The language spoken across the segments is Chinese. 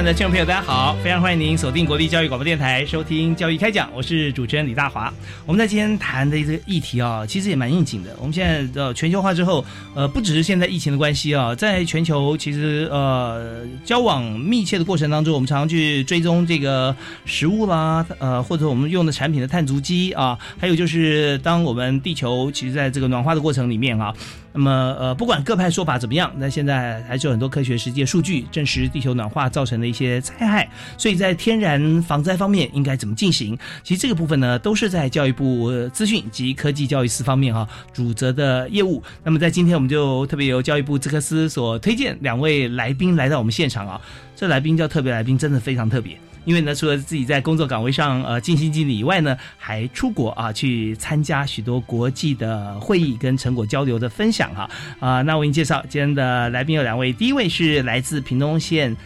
爱的听众朋友，大家好！非常欢迎您锁定国立教育广播电台，收听《教育开讲》，我是主持人李大华。我们在今天谈的这个议题啊，其实也蛮应景的。我们现在的全球化之后，呃，不只是现在疫情的关系啊，在全球其实呃交往密切的过程当中，我们常常去追踪这个食物啦，呃，或者我们用的产品的碳足迹啊，还有就是当我们地球其实在这个暖化的过程里面啊。那么，呃，不管各派说法怎么样，那现在还是有很多科学实际数据证实地球暖化造成的一些灾害。所以在天然防灾方面应该怎么进行？其实这个部分呢，都是在教育部资讯及科技教育司方面哈主责的业务。那么在今天，我们就特别由教育部资科司所推荐两位来宾来到我们现场啊。这来宾叫特别来宾，真的非常特别。因为呢，除了自己在工作岗位上呃尽心尽力以外呢，还出国啊去参加许多国际的会议跟成果交流的分享哈啊。那我给你介绍今天的来宾有两位，第一位是来自屏东县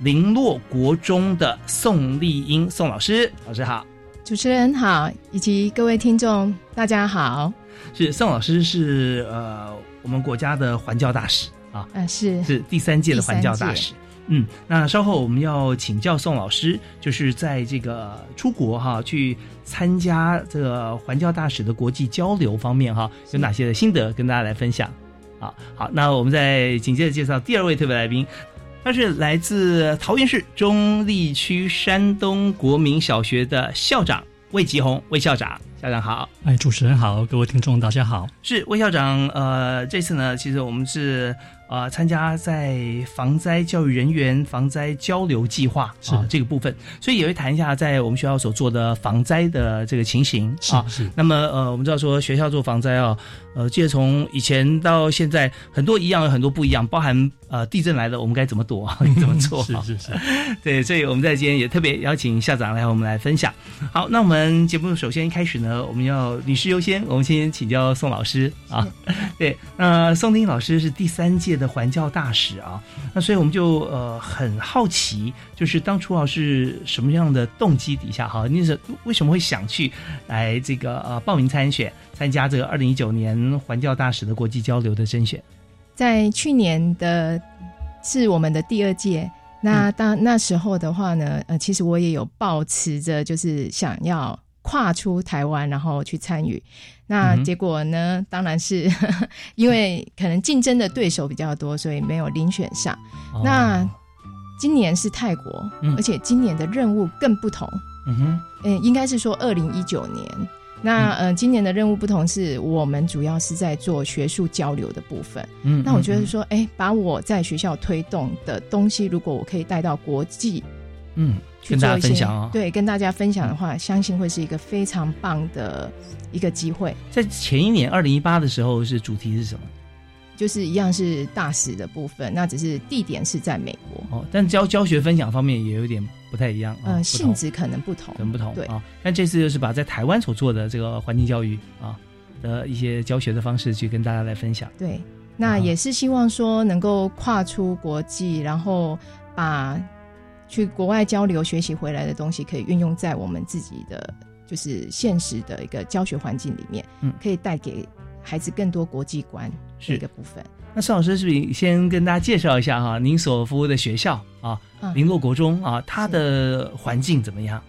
林洛国中的宋丽英宋老师，老师好，主持人好，以及各位听众大家好。是宋老师是呃我们国家的环教大使啊，嗯是是第三届的环教大使。嗯，那稍后我们要请教宋老师，就是在这个出国哈去参加这个环教大使的国际交流方面哈，有哪些的心得跟大家来分享？好，好，那我们再紧接着介绍第二位特别来宾，他是来自桃园市中立区山东国民小学的校长魏吉宏魏校长，校长好，哎，主持人好，各位听众大家好，是魏校长，呃，这次呢，其实我们是。啊，参加在防灾教育人员防灾交流计划啊这个部分，所以也会谈一下在我们学校所做的防灾的这个情形啊。是。那么呃，我们知道说学校做防灾啊，呃，记得从以前到现在，很多一样有很多不一样，包含呃地震来了我们该怎么躲，怎么做？是是是。对，所以我们在今天也特别邀请校长来和我们来分享。好，那我们节目首先一开始呢，我们要女士优先，我们先请教宋老师啊。对，那宋丁老师是第三届。的环教大使啊，那所以我们就呃很好奇，就是当初啊是什么样的动机底下哈，你是为什么会想去来这个呃报名参选，参加这个二零一九年环教大使的国际交流的甄选？在去年的是我们的第二届，那当那时候的话呢，呃，其实我也有抱持着就是想要跨出台湾，然后去参与。那结果呢？当然是 因为可能竞争的对手比较多，所以没有遴选上。那今年是泰国，而且今年的任务更不同。嗯哼，嗯，应该是说二零一九年。那呃，今年的任务不同，是我们主要是在做学术交流的部分。嗯，那我觉得说，哎，把我在学校推动的东西，如果我可以带到国际，嗯。跟大家分享哦，对，跟大家分享的话，相信会是一个非常棒的一个机会。在前一年二零一八的时候，是主题是什么？就是一样是大使的部分，那只是地点是在美国哦。但教教学分享方面也有点不太一样，嗯，性质可能不同，可能不同，对啊。但这次就是把在台湾所做的这个环境教育啊的一些教学的方式去跟大家来分享。对，那也是希望说能够跨出国际，然后把。去国外交流学习回来的东西，可以运用在我们自己的就是现实的一个教学环境里面，嗯，可以带给孩子更多国际观是一个部分。那邵老师是不是先跟大家介绍一下哈？您所服务的学校啊，林洛国中啊，它的环境怎么样？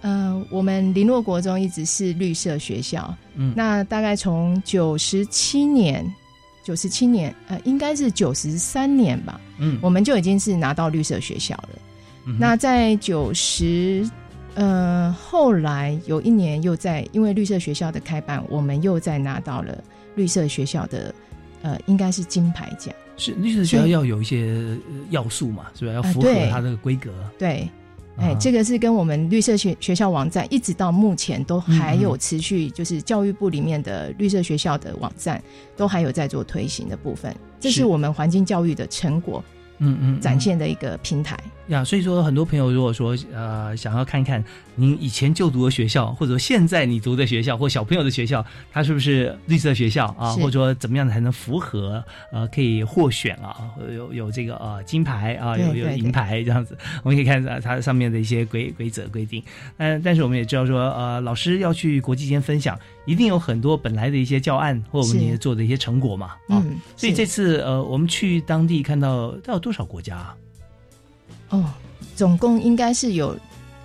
嗯，我们林洛国中一直是绿色学校，嗯，那大概从九十七年九十七年，呃，应该是九十三年吧，嗯，我们就已经是拿到绿色学校了。嗯那在九十，呃，后来有一年又在因为绿色学校的开办，我们又再拿到了绿色学校的，呃，应该是金牌奖。是绿色学校要有一些呃要素嘛，是吧？要符合它的规格。对，哎、啊这个是跟我们绿色学学校网站一直到目前都还有持续，就是教育部里面的绿色学校的网站都还有在做推行的部分，这是是。我们环境教育的成果嗯嗯，嗯。展现的一个平台。呀，所以说很多朋友如果说呃想要看看您以前就读的学校，或者说现在你读的学校或小朋友的学校，它是不是绿色学校啊，或者说怎么样才能符合呃可以获选啊，有有这个呃金牌啊，有有银牌这样子，我们可以看它它上面的一些规规则规定。但但是我们也知道说呃老师要去国际间分享，一定有很多本来的一些教案或我们做的一些成果嘛啊。嗯，所以这次呃，我们去当地看到到有多少国家、啊？哦，总共应该是有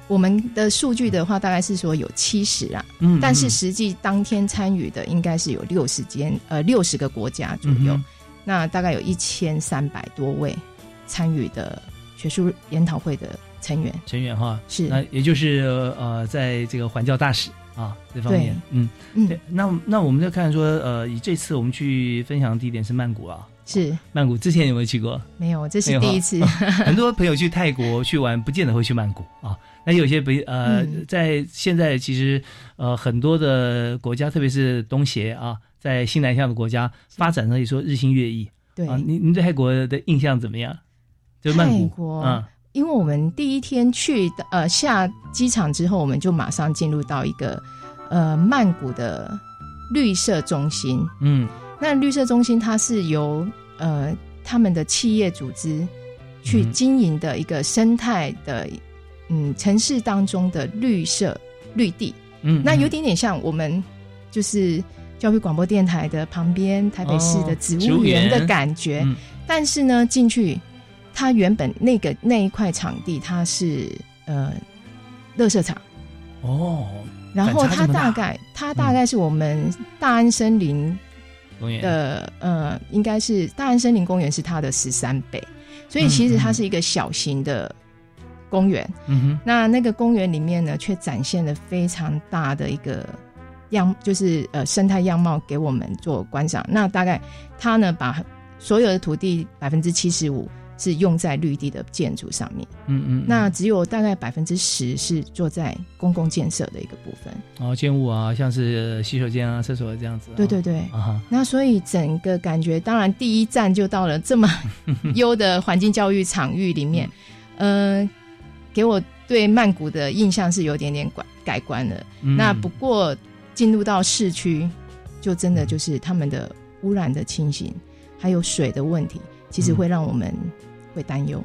我们的数据的话，大概是说有七十啊，嗯但是嗯实际当天参与的应该是有六十间呃六十个国家左右，嗯那大概有一千三百多位参与的学术研讨会的成员。成员哈，是那也就是呃，在这个环教大使啊这方面，嗯，嗯对，那那我们就看说，呃，以这次我们去分享的地点是曼谷啊，是曼谷之前有没有去过？没有，这是第一次。很多朋友去泰国去玩，不见得会去曼谷啊。那有些不呃，嗯在现在其实呃很多的国家，特别是东协啊，在西南向的国家发展可以说日新月异对，啊。您您对泰国的印象怎么样？就曼谷泰国嗯因为我们第一天去呃下机场之后，我们就马上进入到一个呃曼谷的绿色中心。嗯。那绿色中心它是由呃他们的企业组织去嗯经营的一个生态的嗯城市当中的绿色绿地，嗯，那有嗯点点像我们就是教育广播电台的旁边台北市的哦植植物物园的感觉。嗯。但是呢，进去它原本那个那一块场地它是呃乐色场。哦，然后它大概它大概是我们大安森林公园的呃，应该是大安森林公园是它的十三倍，所以其实它是一个小型的公园。嗯哼那那个公园里面呢，却展现了非常大的一个样，就是呃生态样貌给我们做观赏。那大概它呢，把所有的土地百分之七十五是用在绿地的建筑上面，嗯嗯，那只有大概百分之十是做在公共建设的一个部分。哦建物啊，像是洗手间啊、厕所这样子啊，对对对。啊，那所以整个感觉，当然第一站就到了这么 优的环境教育场域里面，呃，给我对曼谷的印象是有点点改改观了。嗯。那不过进入到市区，就真的就是他们的污染的情形，还有水的问题，其实会让我们会担忧。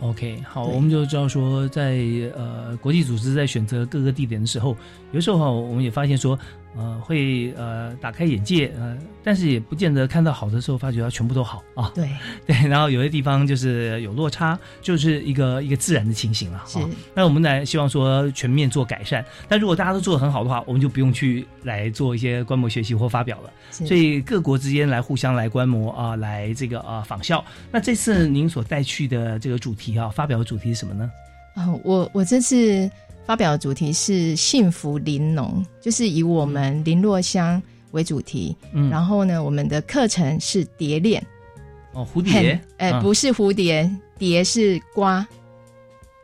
OK，好，我们就知道说在，呃国际组织在选择各个地点的时候，有时候哈，我们也发现说，呃，会呃打开眼界，呃，但是也不见得看到好的时候，发觉它全部都好啊。对，对，然后有些地方就是有落差，就是一个一个自然的情形了。是啊那我们来希望说全面做改善，但如果大家都做得很好的话，我们就不用去来做一些观摩学习或发表了。所以各国之间来互相来观摩啊、来这个啊、仿效。那这次您所带去的这个主题啊，发表的主题是什么呢？啊、我我这次发表的主题是幸福玲珑，就是以我们林落乡为主题。嗯，然后呢，我们的课程是蝶恋，哦，蝴蝶？哎，不是蝴蝶，蝶是瓜，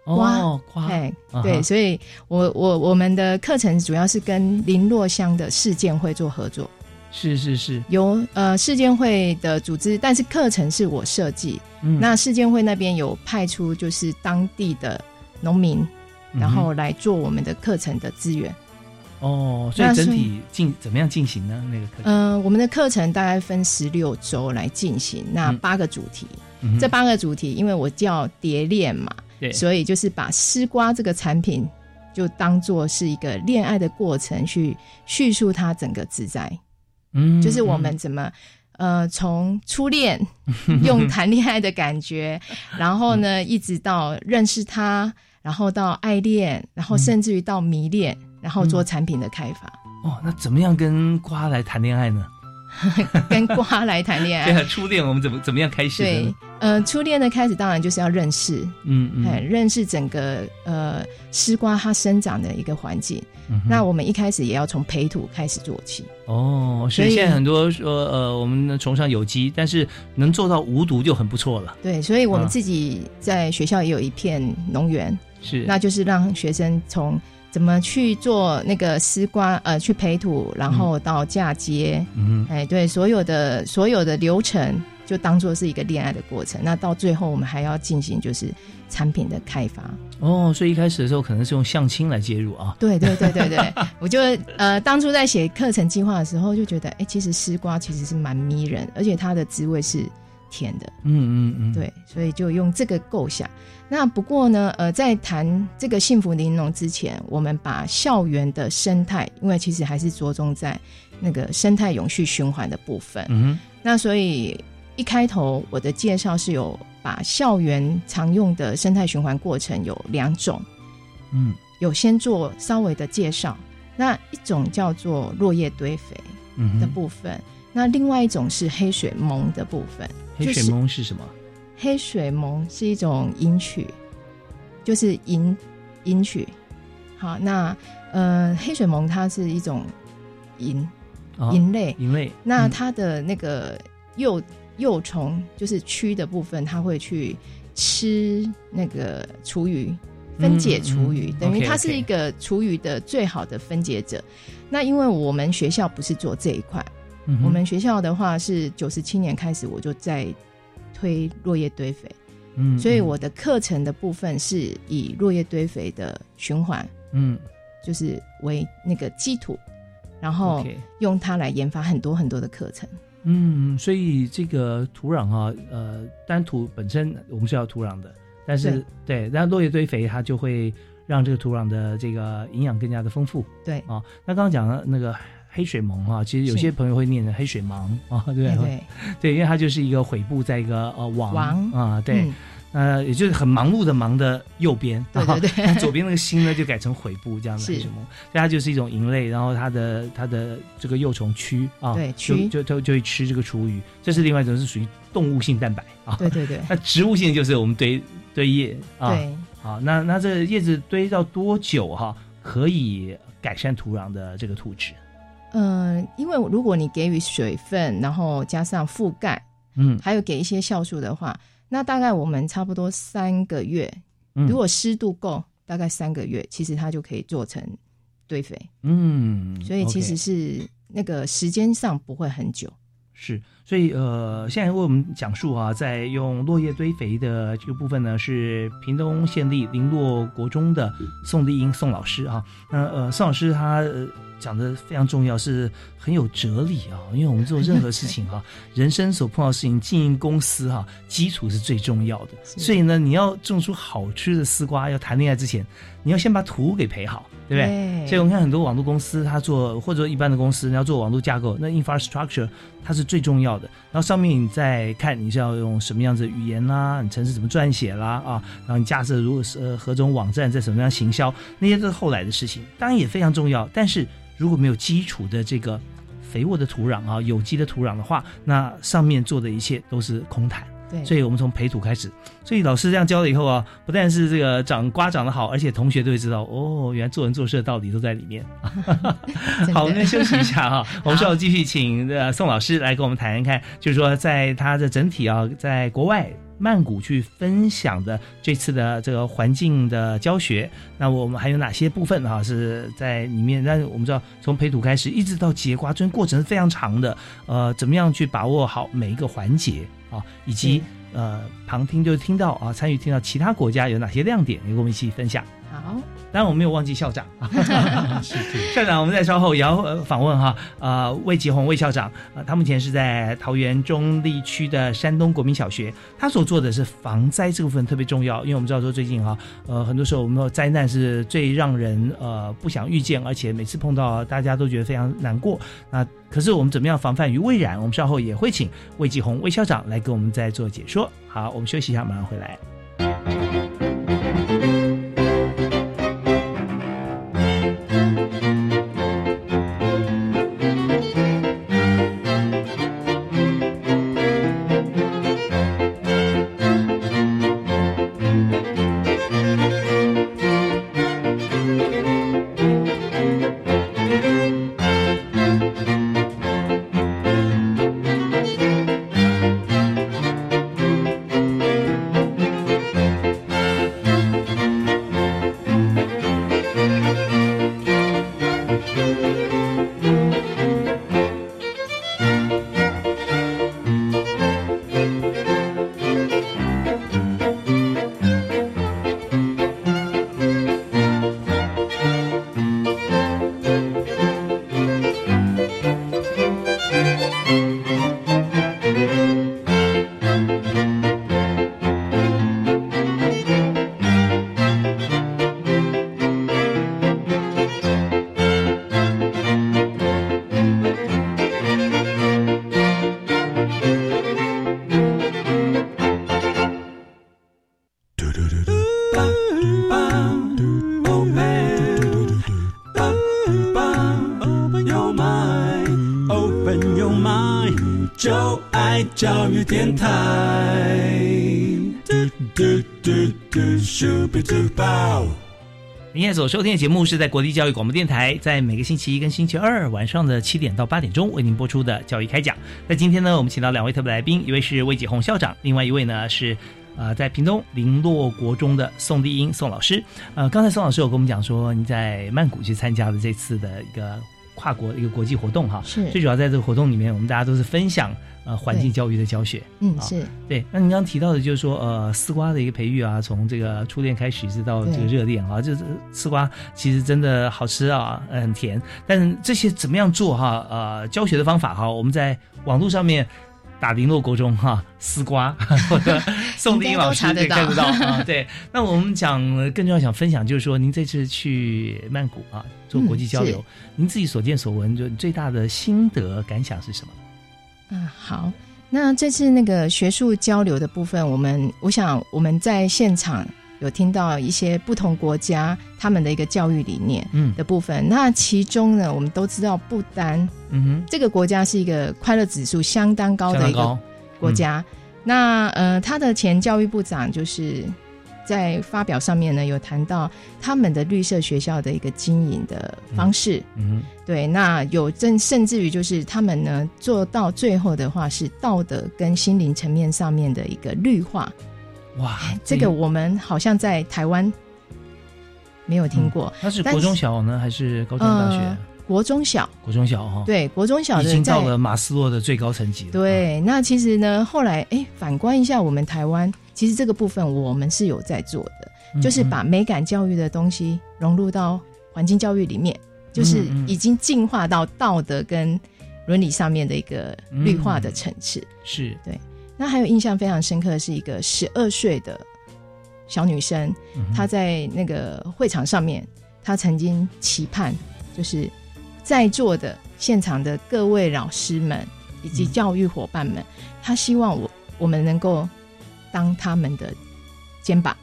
哦，瓜，哎，啊哈。对，所以我我我们的课程主要是跟林落乡的事件会做合作，是是是，由呃事件会的组织，但是课程是我设计。嗯，那事件会那边有派出就是当地的农民，然后来做我们的课程的资源。哦，所以整体进怎么样进行呢？那个课程，呃，我们的课程大概分十六周来进行，那嗯八个主题。这八个主题，因为我叫蝶恋嘛，对，所以就是把丝瓜这个产品就当做是一个恋爱的过程，去叙述它整个自在，嗯就是我们怎么。呃，从初恋 用谈恋爱的感觉，然后呢，一直到认识他，然后到爱恋，然后甚至于到迷恋，然后做产品的开发。哦，那怎么样跟瓜来谈恋爱呢？跟瓜来谈恋爱。对啊，初恋我们怎么怎么样开始的对？，呃，初恋的开始当然就是要认识，嗯哎，嗯认识整个呃丝瓜它生长的一个环境。嗯，那我们一开始也要从培土开始做起。哦，所所以以现在很多说呃，我们崇尚有机，但是能做到无毒就很不错了。对，所以我们啊自己在学校也有一片农园，是，那就是让学生从怎么去做那个丝瓜，呃，去培土，然后到嫁接，嗯哎，对，所有的所有的流程就当做是一个恋爱的过程。那到最后我们还要进行就是产品的开发。哦，所以一开始的时候可能是用相亲来介入啊。对对对对对，我就呃当初在写课程计划的时候就觉得，哎，其实丝瓜其实是蛮迷人，而且它的滋味是甜的。嗯嗯嗯，，对，所以就用这个构想。那不过呢，呃，在谈这个幸福玲珑之前，我们把校园的生态，因为其实还是着重在那个生态永续循环的部分。嗯那所以一开头我的介绍是有把校园常用的生态循环过程有两种，嗯有先做稍微的介绍。那一种叫做落叶堆肥的部分，那另外一种是黑水虻的部分。黑水就是虻是什么？黑水虻是一种蝇曲，就是蝇蝇曲。好，那呃，黑水虻它是一种银啊银类，蝇类。嗯那它的那个幼幼虫就是蛆的部分，它会去吃那个厨余。分解厨余，嗯嗯等于它是一个厨余的最好的分解者。那因为我们学校不是做这一块，嗯我们学校的话是九十七年开始我就在推落叶堆肥，嗯，所以我的课程的部分是以落叶堆肥的循环，嗯。就是为那个基础，然后用它来研发很多很多的课程。嗯，所以这个土壤哈、呃，单土本身我们是要土壤的，但是对，那落叶堆肥它就会让这个土壤的这个营养更加的丰富。对。啊。那刚刚讲了那个黑水虻啊，其实有些朋友会念成黑水虻 啊，对对？对 对，因为它就是一个悔部在一个呃王王啊，对，嗯。呃，也就是很忙碌的忙的右边，对对对。啊 左边那个心呢就改成悔部这样的是。黑水虻，所以它就是一种蝇类，然后它的它的这个幼虫蛆啊，对就蛆就就就会吃这个厨余，这是另外一种是属于动物性蛋白。啊，对对对。那植物性就是我们堆堆叶啊，对。好，那那这叶子堆到多久哈、可以改善土壤的这个土质？嗯，因为如果你给予水分，然后加上覆盖，嗯，还有给一些酵素的话，那大概我们差不多三个月，嗯如果湿度够，大概三个月，其实它就可以做成堆肥。嗯，所以其实是那个时间上不会很久。是，所以呃，现在为我们讲述啊，在用落叶堆肥的这个部分呢，是屏东县立林洛国中的宋丽英宋老师啊。那呃，宋老师他、呃、讲的非常重要，是很有哲理啊。因为我们做任何事情啊、人生所碰到的事情，经营公司哈、基础是最重要的。所以呢，你要种出好吃的丝瓜，要谈恋爱之前，你要先把土给培好，对不对？对所以我们看很多网络公司，它做或者一般的公司，你要做网络架构，那 infrastructure 它是最重要的。然后上面你再看你是要用什么样子的语言啦，你程式怎么撰写啦啊，然后你架设如果是呃何种网站在什么样行销，那些都是后来的事情，当然也非常重要。但是如果没有基础的这个肥沃的土壤啊，有机的土壤的话，那上面做的一切都是空谈。对，所以我们从培土开始，所以老师这样教了以后啊，不但是这个长瓜长得好，而且同学都会知道哦，原来做人做事的道理都在里面。好，我们休息一下 哈，我们稍后继续请呃宋老师来跟我们谈一看，就是说在他的整体啊，在国外。曼谷去分享的这次的这个环境的教学，那我们还有哪些部分啊是在里面？但是我们知道，从培土开始一直到结瓜，中间过程是非常长的。呃，怎么样去把握好每一个环节啊，以及呃旁听就听到啊，参与听到其他国家有哪些亮点，也跟我们一起分享。好，当然我没有忘记校长，校长我们在稍后也要呃访问哈，呃魏吉宏魏校长，呃他目前是在桃园中立区的山东国民小学，他所做的是防灾这部分特别重要，因为我们知道说最近哈，呃很多时候我们说灾难是最让人呃不想遇见，而且每次碰到大家都觉得非常难过，那可是我们怎么样防范于未然？我们稍后也会请魏吉宏魏校长来跟我们再做解说。好，我们休息一下，马上回来。您现在所收听的节目是在国立教育广播电台，在每个星期一跟星期二晚上的七点到八点钟为您播出的教育开讲。那今天呢，我们请到两位特别来宾，一位是魏启宏校长，另外一位呢是呃在屏东林洛国中的宋丽英宋老师。呃，刚才宋老师有跟我们讲说，您在曼谷去参加了这次的一个跨国一个国际活动哈，是最主要在这个活动里面，我们大家都是分享呃环境教育的教学。啊嗯是对，那您刚刚提到的，就是说，呃，丝瓜的一个培育啊，从这个初恋开始，一直到这个热恋啊，就是丝瓜其实真的好吃啊，呃很甜。但是这些怎么样做哈？呃，教学的方法哈，我们在网络上面打林落国中哈，丝瓜 或者宋丽英老师可以看得到到啊。对，那我们讲呃更重要想分享，就是说，您这次去曼谷啊做国际交流，嗯您自己所见所闻，就最大的心得感想是什么？啊，好。那这次那个学术交流的部分，我们我想我们在现场有听到一些不同国家他们的一个教育理念嗯的部分。那其中呢，我们都知道不丹嗯这个国家是一个快乐指数相当高的一个国家。那呃，他的前教育部长就是在发表上面呢，有谈到他们的绿色学校的一个经营的方式。嗯对，那有甚甚至于就是他们呢做到最后的话是道德跟心灵层面上面的一个绿化。哼，哇，这个我们好像在台湾没有听过。那是国中小呢，还是高中大学？呃国中小，国中小哈，，对，国中小已经到了马斯洛的最高层级了。对，那其实呢，后来哎，反观一下我们台湾，其实这个部分我们是有在做的，嗯，就是把美感教育的东西融入到环境教育里面，就是已经进化到道德跟伦理上面的一个绿化的层次。是那还有印象非常深刻的是一个十二岁的小女生，嗯她在那个会场上面，她曾经期盼，就是在座的现场的各位老师们以及嗯。教育伙伴们，她希望我我们能够当他们的肩膀，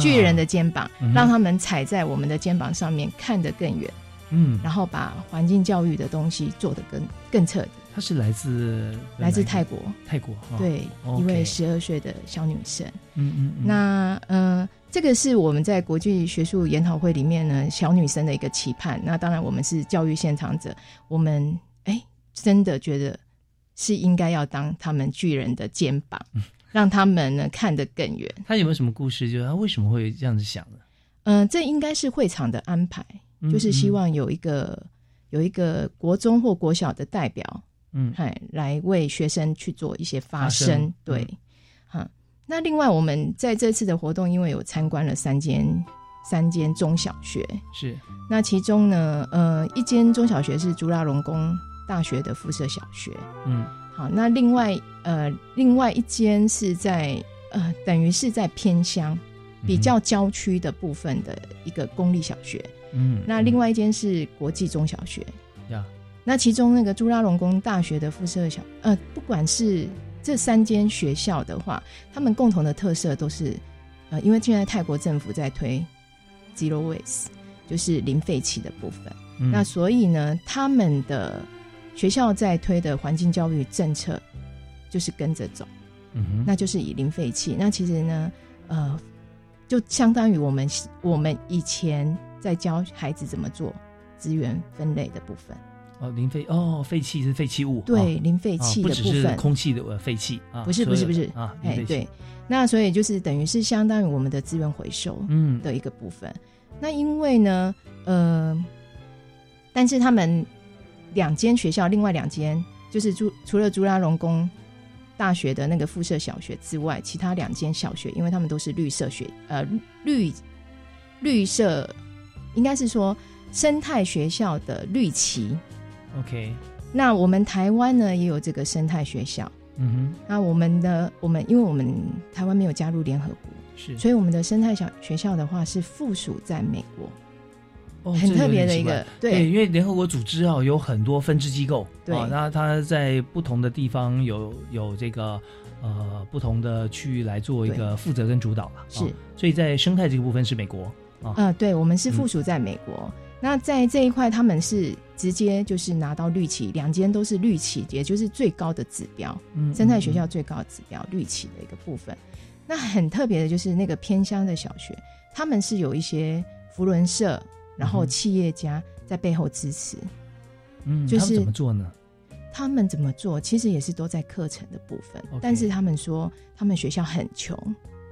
巨人的肩膀，让他们踩在我们的肩膀上面，看得更远，嗯，然后把环境教育的东西做得更更彻底。他是来自来自泰国，泰国，哦，对一位十二岁的小女生。嗯嗯，嗯那呃，这个是我们在国际学术研讨会里面呢，小女生的一个期盼。那当然，我们是教育现场者，我们哎，真的觉得是应该要当他们巨人的肩膀，嗯让他们呢看得更远。他有没有什么故事？就是他为什么会这样子想呢？嗯、这应该是会场的安排，嗯就是希望有一个有一个国中或国小的代表，嗯。嗨，来为学生去做一些发发声。对，哈、那另外我们在这次的活动，因为有参观了三间三间中小学，是。那其中呢，呃，一间中小学是朱拉隆功大学的附设小学，嗯。好，那另外呃，另外一间是在呃，等于是在偏乡。比较郊区的部分的一个公立小学，嗯，那另外一间是国际中小学，呀那其中那个朱拉隆功大学的附设小，呃，不管是这三间学校的话，他们共同的特色都是，呃，因为现在泰国政府在推 zero waste，就是零废弃的部分，嗯那所以呢，他们的学校在推的环境教育政策就是跟着走，那就是以零废弃。那其实呢，呃，就相当于我们我们以前在教孩子怎么做资源分类的部分。哦零废哦废气是废弃物对，哦零废弃啊不只是的部分，空气的呃废气啊，不是不是不是啊，哎对，那所以就是等于是相当于我们的资源回收嗯的一个部分。那因为呢，呃，但是他们两间学校，另外两间就是朱除了朱拉隆功大学的那个附设小学之外，其他两间小学，因为他们都是绿色学呃绿绿色，应该是说生态学校的绿旗。OK 那我们台湾呢也有这个生态学校。嗯哼。那我们的我们，因为我们台湾没有加入联合国，是。所以我们的生态小学校的话是附属在美国，哦很特别的一个对。因为联合国组织啊有很多分支机构，对。啊，那它在不同的地方有有这个呃不同的区域来做一个负责跟主导了，是。啊所以在生态这个部分是美国啊，啊、对，我们是附属在美国。那在这一块，他们是直接就是拿到绿旗，两间都是绿旗，也就是最高的指标，嗯生态学校最高的指标绿旗的一个部分。那很特别的就是那个偏乡的小学，他们是有一些福伦社，然后企业家在背后支持。嗯，就是怎么做呢？他们怎么做，其实也是都在课程的部分但是他们说他们学校很穷，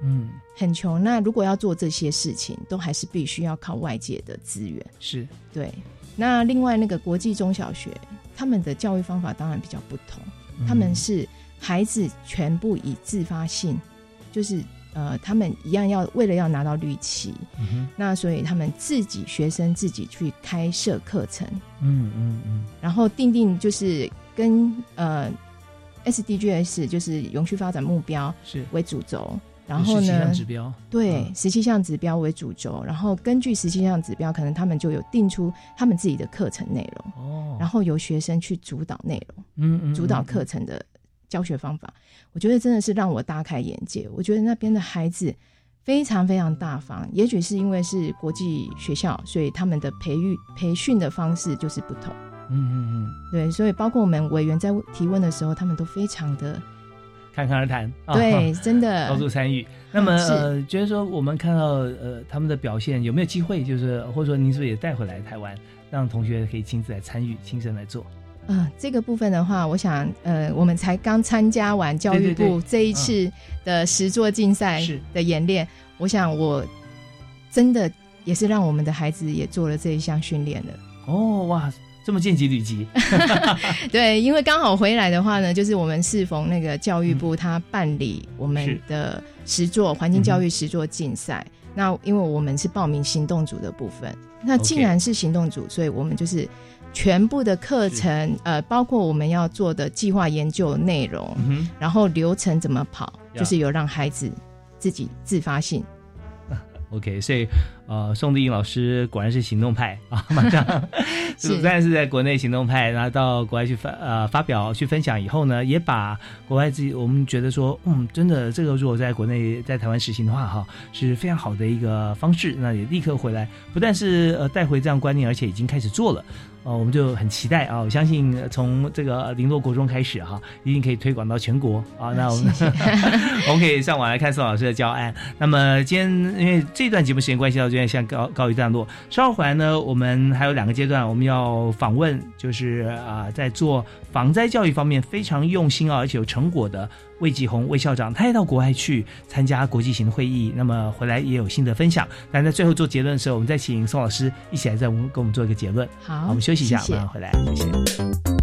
嗯，很穷。那如果要做这些事情，都还是必须要靠外界的资源。是，对，那另外那个国际中小学，他们的教育方法当然比较不同，他们嗯是孩子全部以自发性，就是呃，他们一样要为了要拿到绿旗，嗯那所以他们自己学生自己去开设课程，嗯嗯嗯，然后定定就是跟呃 SDGs 就是永续发展目标是。为主轴，然后呢项，指标，对嗯十七项指标为主轴，然后根据十七项指标，可能他们就有定出他们自己的课程内容，哦，然后由学生去主导内容，嗯嗯，主导嗯课程的教学方法。我觉得真的是让我大开眼界。我觉得那边的孩子非常非常大方，也许是因为是国际学校，所以他们的培育培训的方式就是不同。嗯嗯嗯，对，所以包括我们委员在提问的时候，他们都非常的侃侃而谈，啊对，真的高度参与。那么觉得说我们看到呃他们的表现有没有机会，就是或者说您是不是也带回来台湾，让同学可以亲自来参与，亲身来做？呃，这个部分的话，我想，呃，我们才刚参加完教育部这一次的实作竞赛的演练，我想我真的也是让我们的孩子也做了这一项训练了。哦哇，这么见机履机，对，因为刚好回来的话呢，就是我们适逢那个教育部他办理我们的实作环境教育实作竞赛。那因为我们是报名行动组的部分，那既然是行动组，所以我们就是全部的课程，呃，包括我们要做的计划研究内容，嗯，然后流程怎么跑，就是有让孩子自己自发性。OK，所以呃，宋丽颖老师果然是行动派啊，马上是不 但是在国内行动派，然后到国外去发呃发表去分享以后呢，也把国外自己我们觉得说，嗯，真的这个如果在国内在台湾实行的话，哈，是非常好的一个方式，那也立刻回来，不但是呃带回这样观念，而且已经开始做了。呃，我们就很期待啊！我相信呃从这个零落国中开始哈、一定可以推广到全国啊。那我们 我们可以上网来看宋老师的教案。那么今天因为这段节目时间关系到这边先告告一段落，稍后回来呢，我们还有两个阶段，我们要访问，就是啊、在做防灾教育方面非常用心啊，而且有成果的魏继红魏校长，他也到国外去参加国际型的会议，那么回来也有新的分享。但在最后做结论的时候，我们再请宋老师一起来再我们跟我们做一个结论。好，好，我们休息一下，谢谢马上回来，谢谢。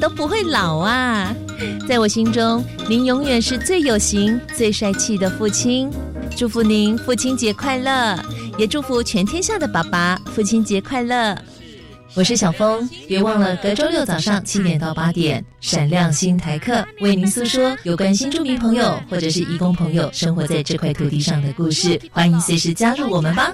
都不会老啊？在我心中，您永远是最有型、最帅气的父亲。祝福您父亲节快乐，也祝福全天下的爸爸父亲节快乐。我是小峰，别忘了隔周六早上七点到八点，闪亮新台客为您诉说有关新住民朋友或者是义工朋友生活在这块土地上的故事。欢迎随时加入我们吧。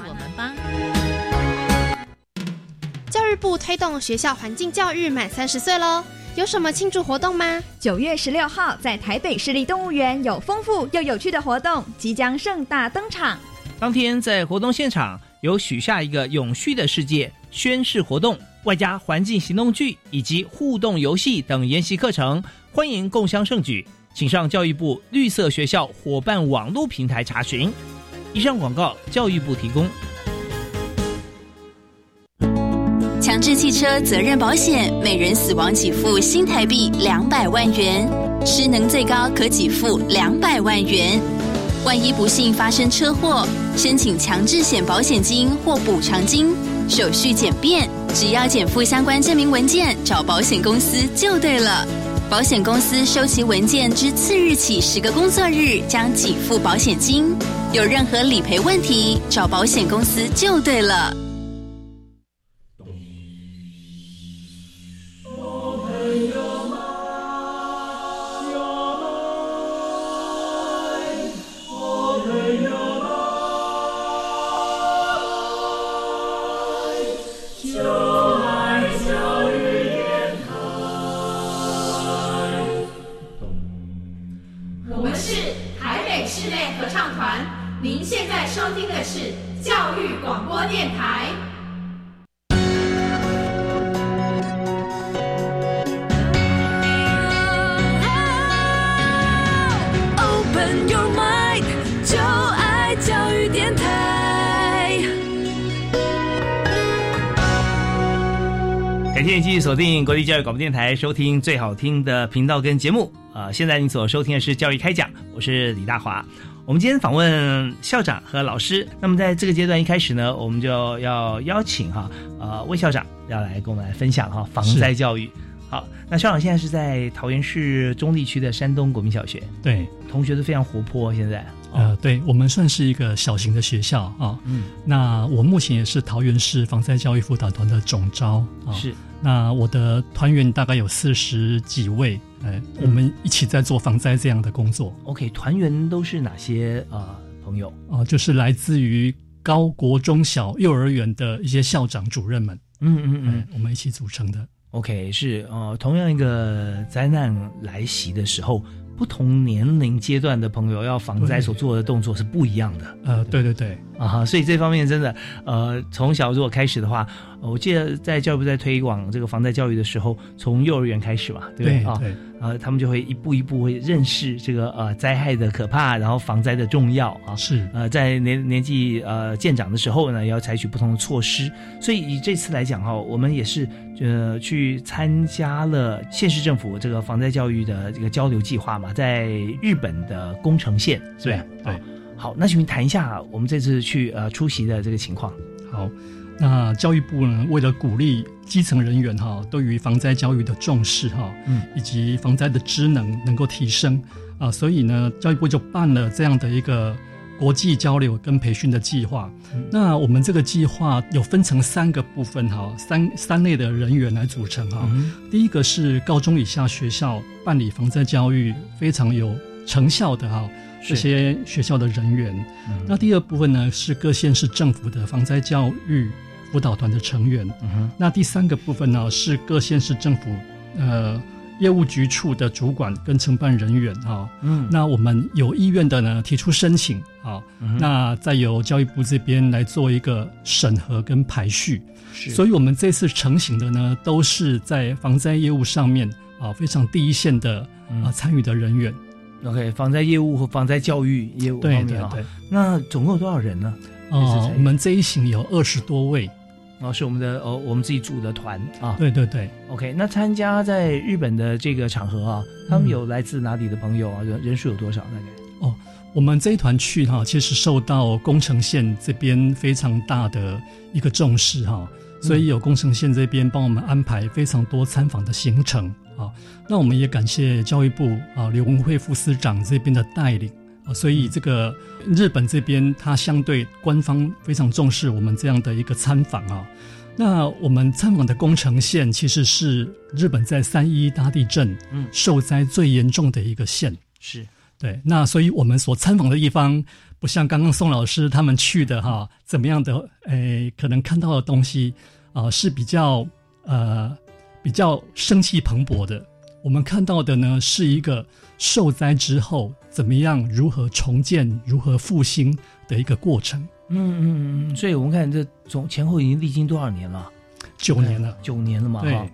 教育部推动学校环境教育满三十岁喽，有什么庆祝活动吗？九月十六号在台北市立动物园有丰富又有趣的活动，即将盛大登场。当天在活动现场有许下一个永续的世界宣誓活动，外加环境行动剧以及互动游戏等研习课程，欢迎共襄盛举。请上教育部绿色学校伙伴网络平台查询。以上广告，教育部提供。强制汽车责任保险每人死亡给付新台币两百万元，失能最高可给付两百万元。万一不幸发生车祸，申请强制险保险金或补偿金，手续简便，只要减负相关证明文件，找保险公司就对了。保险公司收齐文件之次日起十个工作日将给付保险金。有任何理赔问题，找保险公司就对了。锁定国立教育广播电台，收听最好听的频道跟节目。啊、现在你所收听的是教育开讲，我是李大华。我们今天访问校长和老师。那么在这个阶段一开始呢，我们就要邀请哈呃魏校长要来跟我们来分享哈防灾教育。好，那校长现在是在桃园市中立区的山东国民小学，对，同学都非常活泼。现在呃，对我们算是一个小型的学校啊。嗯，那我目前也是桃园市防灾教育辅导团的总招啊。是。那我的团员大概有四十几位，哎，我们一起在做防灾这样的工作。OK，团员都是哪些呃朋友？哦、就是来自于高国中小幼儿园的一些校长主任们，嗯嗯嗯哎，我们一起组成的。OK，是呃，同样一个灾难来袭的时候，不同年龄阶段的朋友要防灾所做的动作是不一样的。呃，对对对，啊哈，所以这方面真的呃，从小如果开始的话，呃我记得在教育部在推广这个防灾教育的时候，从幼儿园开始嘛，对不对啊？对对呃，他们就会一步一步会认识这个呃灾害的可怕，然后防灾的重要啊。是呃，在年年纪呃渐长的时候呢，也要采取不同的措施。所以以这次来讲哈、我们也是呃去参加了县市政府这个防灾教育的这个交流计划嘛，在日本的宫城县，是吧？对好好，那请您谈一下我们这次去呃出席的这个情况。好，那教育部呢，为了鼓励基层人员哈对于防灾教育的重视哈，嗯，以及防灾的知能能够提升啊，所以呢，教育部就办了这样的一个国际交流跟培训的计划。那我们这个计划有分成三个部分哈，三三类的人员来组成哈。嗯第一个是高中以下学校办理防灾教育非常有成效的哈，是这些学校的人员。那第二部分呢是各县市政府的防灾教育辅导团的成员。嗯，那第三个部分呢是各县市政府呃业务局处的主管跟承办人员哈。嗯那我们有意愿的呢提出申请啊，嗯那再由教育部这边来做一个审核跟排序。是所以我们这次成型的呢都是在防灾业务上面啊非常第一线的嗯啊参与的人员。OK，防灾业务和防灾教育业务方面啊，对对。那总共有多少人呢？哦我们这一行有二十多位。哦，是我们的哦，我们自己组的团啊。对对对。OK，那参加在日本的这个场合啊，他嗯们有来自哪里的朋友啊？人人数有多少？大概？哦，我们这一团去哈，其实受到宫城县这边非常大的一个重视哈，所以有宫城县这边帮我们安排非常多参访的行程啊。那我们也感谢教育部啊刘文惠副司长这边的带领啊，所以这个日本这边它相对官方非常重视我们这样的一个参访啊。那我们参访的宫城县其实是日本在三一大地震嗯受灾最严重的一个县。是对，那所以我们所参访的地方，不像刚刚宋老师他们去的哈，怎么样的？诶，可能看到的东西啊、是比较呃比较生气蓬勃的。我们看到的呢，是一个受灾之后怎么样如何重建、如何复兴的一个过程。嗯嗯嗯，所以我们看这总前后已经历经多少年了？九年了，九年了嘛对哈。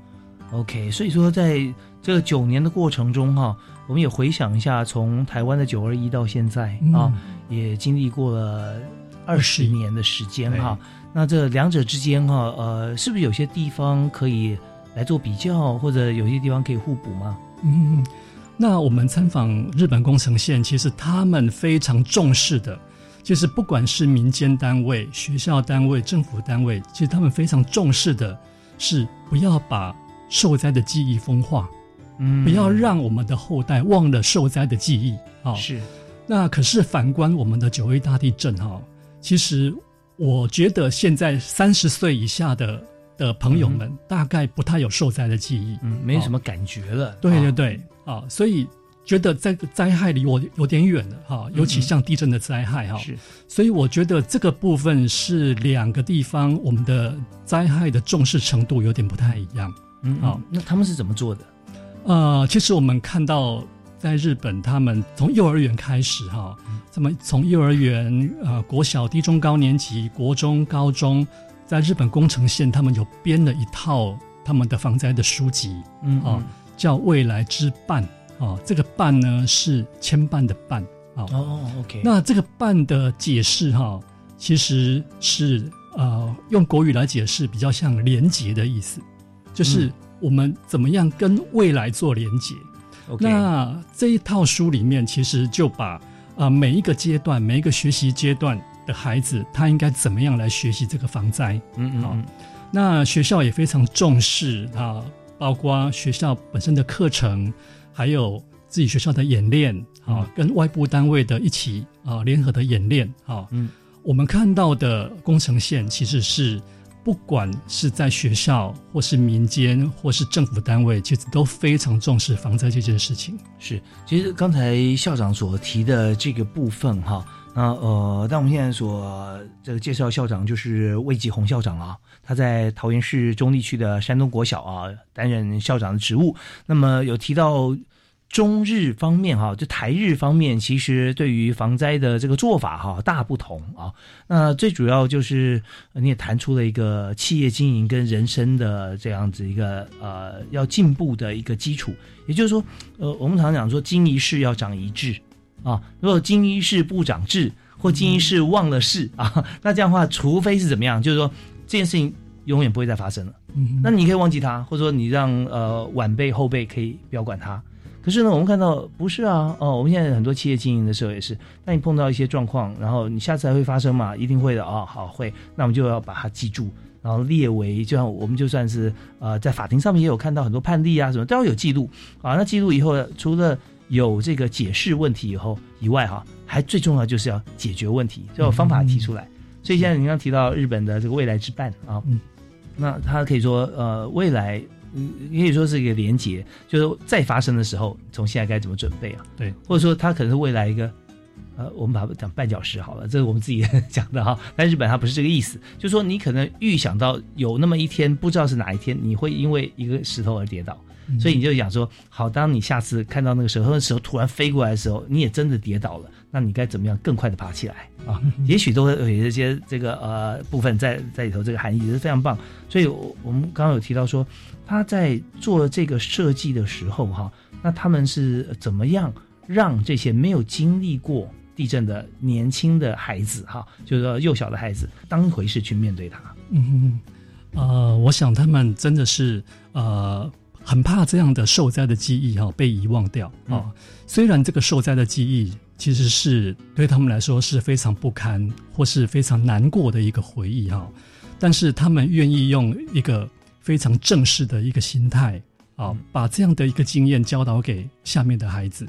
OK，所以说在这个九年的过程中哈，我们也回想一下，从台湾的九二一到现在嗯啊，也经历过了二十年的时间哈。那这两者之间哈，呃，是不是有些地方可以来做比较，或者有些地方可以互补吗？嗯，那我们参访日本宫城县，其实他们非常重视的，就是不管是民间单位、学校单位、政府单位，其实他们非常重视的是不要把受灾的记忆风化，嗯不要让我们的后代忘了受灾的记忆啊。是。那可是反观我们的九一大地震哈，其实我觉得现在三十岁以下的的朋友们，大概不太有受灾的记忆，嗯，没什么感觉了。对对对，啊，所以觉得这个灾害离我有点远了哈，尤其像地震的灾害哈，是，所以我觉得这个部分是两个地方我们的灾害的重视程度有点不太一样。嗯，好，那他们是怎么做的？呃，其实我们看到在日本，他们从幼儿园开始哈，他们从幼儿园、呃国小、低中高年级、国中、高中，在日本宫城县，他们有编了一套他们的防灾的书籍，嗯啊，叫《未来之伴》啊，这个“伴”呢是牵绊的“绊”啊。哦，OK。那这个“伴”的解释哈，其实是呃用国语来解释，比较像连结的意思，就是嗯我们怎么样跟未来做连结。OK 那这一套书里面，其实就把啊、呃每一个阶段、每一个学习阶段的孩子，他应该怎么样来学习这个防灾。嗯嗯嗯。那学校也非常重视啊，包括学校本身的课程，还有自己学校的演练啊，跟外部单位的一起啊联合的演练啊。嗯，我们看到的工程线其实是。不管是在学校，或是民间，或是政府单位，其实都非常重视防灾这件事情。是，其实刚才校长所提的这个部分哈，那呃，但我们现在所这个介绍校长就是魏继红校长啊，他在桃园市中立区的山东国小啊担任校长的职务。那么有提到中日方面哈，就台日方面，其实对于防灾的这个做法哈大不同啊。那最主要就是呃你也谈出了一个企业经营跟人生的这样子一个呃要进步的一个基础，也就是说，呃，我们常讲说经一事要长一智啊，如果经一事不长智，或经一事忘了事啊，那这样的话，除非是怎么样，就是说这件事情永远不会再发生了。嗯，那你可以忘记它，或者说你让呃晚辈后辈可以不要管它。可是呢，我们看到不是啊，哦，我们现在很多企业经营的时候也是，当你碰到一些状况，然后你下次还会发生嘛？一定会的哦，好会，那我们就要把它记住，然后列为，就像我们就算是呃在法庭上面也有看到很多判例啊什么都要有记录啊。那记录以后，除了有这个解释问题以后以外哈、还最重要就是要解决问题，就有方法提出来。所以现在您刚提到日本的这个未来之伴啊，嗯，那他可以说呃未来。嗯，可以说是一个连结，就是再发生的时候，从现在该怎么准备啊？对，或者说它可能是未来一个，呃，我们把它讲绊脚石好了，这是我们自己讲的哈。但日本它不是这个意思，就是说你可能预想到有那么一天，不知道是哪一天，你会因为一个石头而跌倒，所以你就想说，好，当你下次看到那个石头的时候突然飞过来的时候，你也真的跌倒了，那你该怎么样更快的爬起来啊？也许都会有一些这个呃部分在在里头，这个含义也是非常棒。所以我我们刚刚有提到说，他在做这个设计的时候哈，那他们是怎么样让这些没有经历过地震的年轻的孩子哈，就是说幼小的孩子当回事去面对它？嗯，呃，我想他们真的是呃很怕这样的受灾的记忆哈、被遗忘掉啊、虽然这个受灾的记忆其实是对他们来说是非常不堪或是非常难过的一个回忆哈、但是他们愿意用一个非常正式的一个心态啊，把这样的一个经验教导给下面的孩子。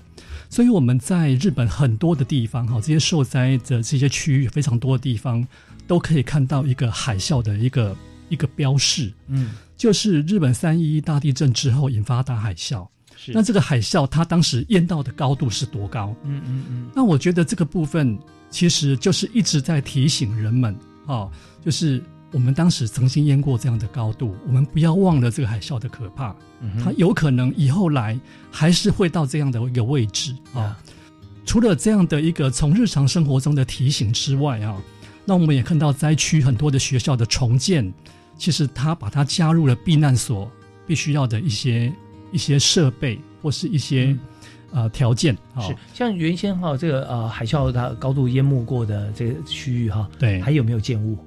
所以我们在日本很多的地方哈，这些受灾的这些区域非常多的地方，都可以看到一个海啸的一个一个标示，嗯，就是日本三一一大地震之后引发大海啸。是那这个海啸它当时淹到的高度是多高？嗯嗯嗯，那我觉得这个部分其实就是一直在提醒人们啊，就是我们当时曾经淹过这样的高度，我们不要忘了这个海啸的可怕。嗯它有可能以后来还是会到这样的一个位置啊。除了这样的一个从日常生活中的提醒之外啊，那我们也看到灾区很多的学校的重建，其实他把它加入了避难所必须要的一些一些设备或是一些、呃条件啊。是像原先哈这个呃海啸它高度淹没过的这个区域哈，对还有没有建物？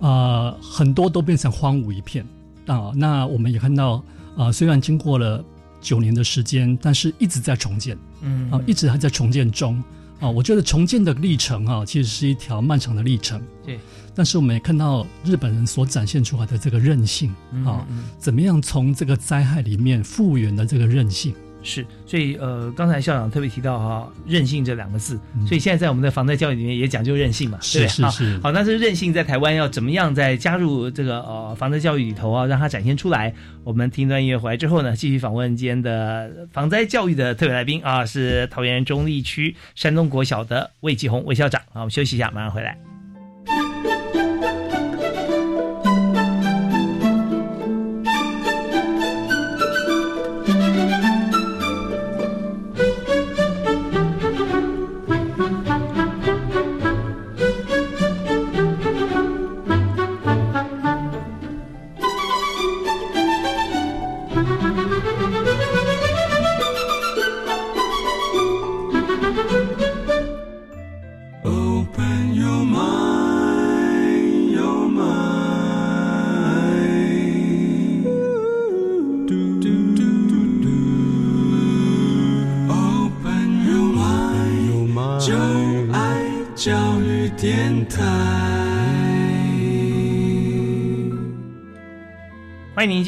呃，很多都变成荒芜一片啊。那我们也看到，啊，虽然经过了九年的时间，但是一直在重建，嗯啊，一直还在重建中。啊，我觉得重建的历程啊，其实是一条漫长的历程。对，但是我们也看到日本人所展现出来的这个韧性啊，嗯怎么样从这个灾害里面复原的这个韧性。是，所以呃，刚才校长特别提到哈、韧性这两个字，所以现在在我们的防灾教育里面也讲究韧性嘛，是对不对好是是好，那这个韧性在台湾要怎么样在加入这个呃防灾教育里头啊，让它展现出来？我们听段音乐回来之后呢，继续访问今天的防灾教育的特别来宾啊，是桃园中立区山东国小的魏继红魏校长啊，我们休息一下，马上回来。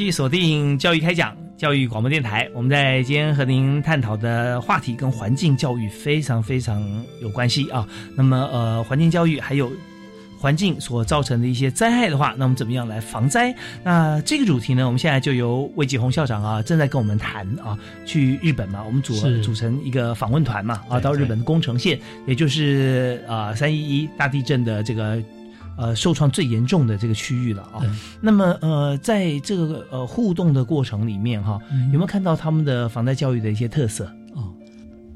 续锁定教育开讲。教育广播电台，我们在今天和您探讨的话题跟环境教育非常非常有关系啊。那么，呃，环境教育还有环境所造成的一些灾害的话，那我们怎么样来防灾？那这个主题呢，我们现在就由魏继红校长啊正在跟我们谈啊，去日本嘛，我们组组成一个访问团嘛啊，到日本的宫城县，也就是啊三一一大地震的这个。呃，受创最严重的这个区域了啊、对那么呃，在这个呃互动的过程里面哈，嗯有没有看到他们的防灾教育的一些特色？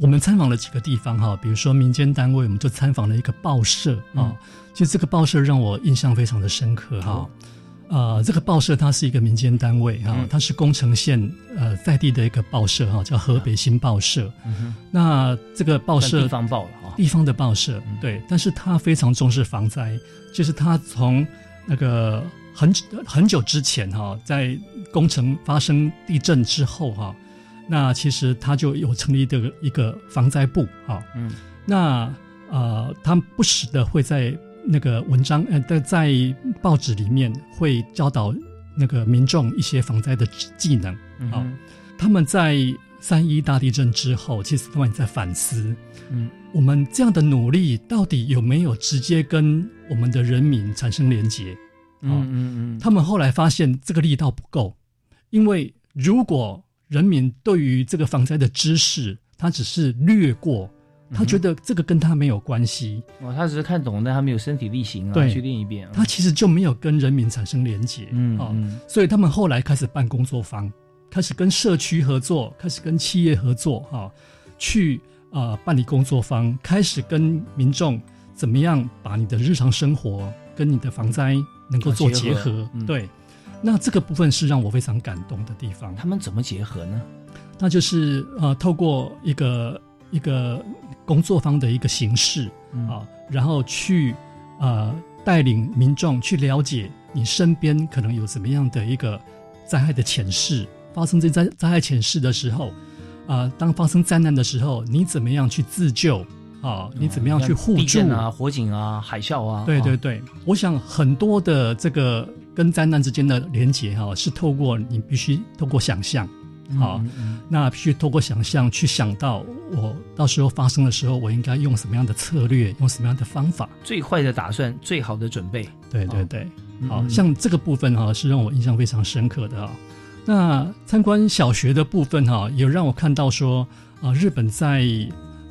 我们参访了几个地方哈，比如说民间单位，我们就参访了一个报社啊。嗯其实这个报社让我印象非常的深刻哈。呃，这个报社它是一个民间单位哈，嗯。它是宫城县呃在地的一个报社哈，叫河北新报社。那这个报社地方报了哈。地方的报社对，但是它非常重视防灾，就是它从那个很很久之前哈，在工程发生地震之后哈，那其实它就有成立这个一个防灾部哈。嗯。那呃，他不时的会在那个文章呃，在在报纸里面会教导那个民众一些防灾的技能。啊、他们在三一大地震之后，其实他们也在反思，嗯，我们这样的努力到底有没有直接跟我们的人民产生连结？嗯嗯嗯，他们后来发现这个力道不够，因为如果人民对于这个防灾的知识，他只是略过，他觉得这个跟他没有关系，哦，他只是看懂，但他没有身体力行啊，对去练一遍啊。他其实就没有跟人民产生连结。哦嗯嗯所以他们后来开始办工作坊，开始跟社区合作，开始跟企业合作，哈、去呃办理工作坊，开始跟民众怎么样把你的日常生活跟你的防灾能够做结结合合。嗯对，那这个部分是让我非常感动的地方。他们怎么结合呢？那就是呃，透过一个一个工作方的一个形式嗯啊，然后去呃带领民众去了解你身边可能有怎么样的一个灾害的前世，发生这灾灾害前世的时候，啊、当发生灾难的时候，你怎么样去自救啊？你怎么样去互助地震啊、火警啊、海啸啊？啊，对对对，我想很多的这个跟灾难之间的连结哈、是透过你必须透过想象，好、那必须透过想象去想到我到时候发生的时候，我应该用什么样的策略，用什么样的方法。最坏的打算，最好的准备。对对对，好像这个部分哈、是让我印象非常深刻的啊、那参观小学的部分哈、也让我看到说啊、日本在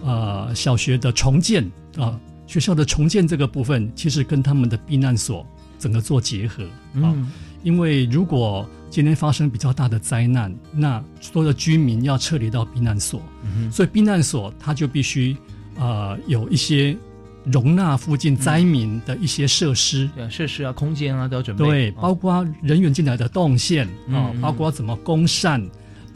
呃小学的重建啊、学校的重建这个部分，其实跟他们的避难所整个做结合。啊嗯因为如果今天发生比较大的灾难，那所有的居民要撤离到避难所，嗯所以避难所它就必须呃有一些容纳附近灾民的一些设施。设施啊、空间啊都要准备。对，哦。包括人员进来的动线啊、包括怎么供膳，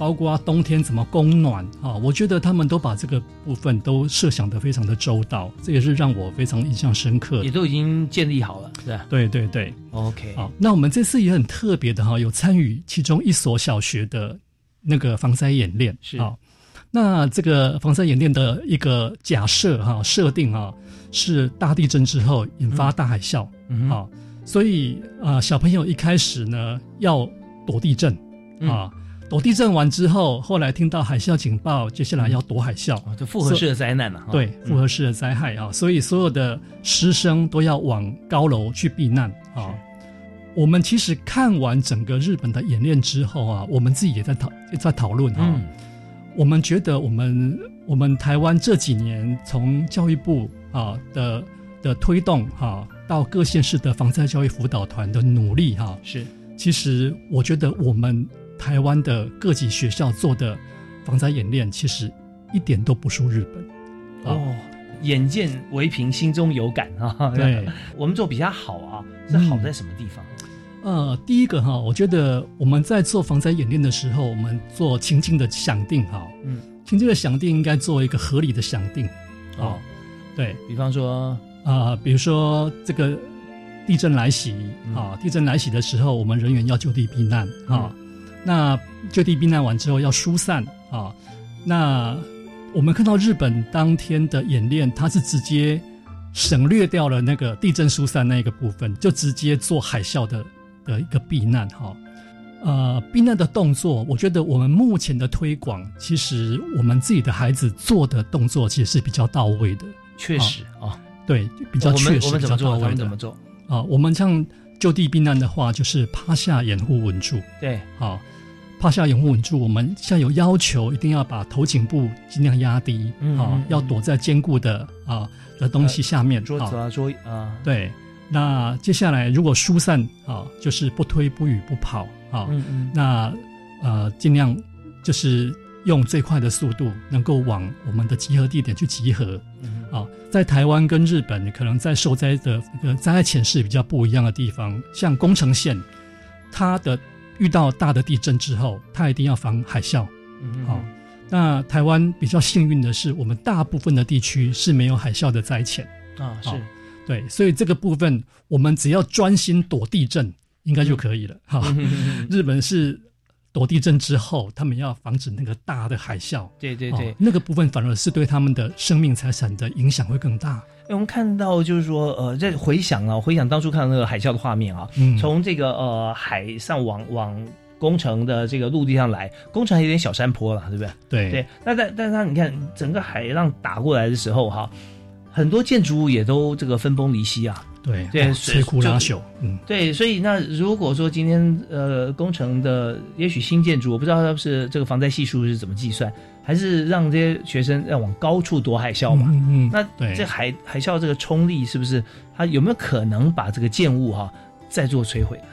包括冬天怎么供暖啊、我觉得他们都把这个部分都设想得非常的周到，这也是让我非常印象深刻的也。都已经建立好了，是吧对对对，？OK，好，那我们这次也很特别的哈，有参与其中一所小学的那个防灾演练是啊。那这个防灾演练的一个假设哈、设定啊、是大地震之后引发大海啸，嗯啊，所以啊、小朋友一开始呢要躲地震嗯啊，躲地震完之后，后来听到海啸警报，接下来要躲海啸，这复合式的灾难了、啊。对嗯复合式的灾害啊，所以所有的师生都要往高楼去避难啊。我们其实看完整个日本的演练之后啊，我们自己也在讨也在讨论啊。嗯我们觉得我们我们台湾这几年从教育部啊的的推动哈、到各县市的防灾教育辅导团的努力哈、是，其实我觉得我们台湾的各级学校做的防灾演练，其实一点都不输日本。哦，眼见为凭，心中有感啊。对，我们做比较好啊，是好在什么地方？呃，第一个哈，我觉得我们在做防灾演练的时候，我们做情境的想定哈，嗯，情境的想定应该做一个合理的想定，哦，对，比方说？啊、比如说这个地震来袭嗯。啊，地震来袭的时候，我们人员要就地避难啊，那就地避难完之后要疏散啊，那我们看到日本当天的演练，它是直接省略掉了那个地震疏散那一个部分，就直接做海啸的的一个避难哈。呃，避难的动作，我觉得我们目前的推广，其实我们自己的孩子做的动作其实是比较到位的。确实啊，对，比较确实，比较到位怎么做？啊？我们像就地避难的话，就是趴下掩护稳住。对，啊，趴下掩护稳住。我们现在有要求，一定要把头颈部尽量压低，啊要躲在坚固的啊的东西下面。桌子啊，桌椅啊，对。那接下来如果疏散啊，就是不推不语不跑啊，嗯嗯那呃尽量就是用最快的速度能够往我们的集合地点去集合。嗯啊，在台湾跟日本可能在受灾的呃灾害前世比较不一样的地方，像宫城县，它的遇到大的地震之后，它一定要防海啸。嗯好、那台湾比较幸运的是，我们大部分的地区是没有海啸的灾前。啊是好对，所以这个部分我们只要专心躲地震，应该就可以了。哈、嗯日本是躲地震之后，他们要防止那个大的海啸。对对对哦那个部分反而是对他们的生命财产的影响会更大。哎我们看到就是说，呃，在回想啊，回想当初看到那个海啸的画面啊，嗯从这个呃海上往往工程的这个陆地上来，工程还有点小山坡了，对不对？对对，那但但是它你看整个海浪打过来的时候哈、很多建筑物也都这个分崩离析啊。对对，摧枯拉朽。嗯，对，所以那如果说今天呃工程的也许新建筑，我不知道它是这个防灾系数是怎么计算，还是让这些学生要往高处躲海啸嘛？嗯嗯嗯那对这海海啸这个冲力是不是它有没有可能把这个建物哈、再做摧毁呢？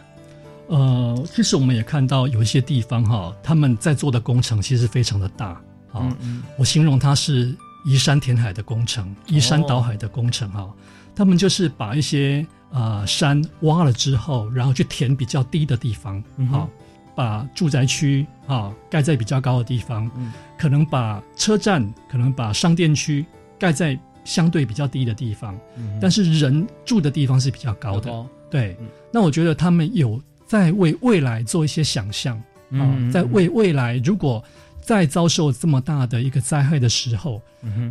呃，其实我们也看到有一些地方哈，他们在做的工程其实非常的大啊。嗯嗯我形容它是移山填海的工程，移山倒海的工程哈。他们就是把一些呃山挖了之后，然后去填比较低的地方，好、把住宅区啊盖在比较高的地方，嗯。可能把车站，可能把商店区盖在相对比较低的地方，嗯但是人住的地方是比较高的。高。对，那我觉得他们有在为未来做一些想象啊、嗯。在为未来如果再遭受这么大的一个灾害的时候，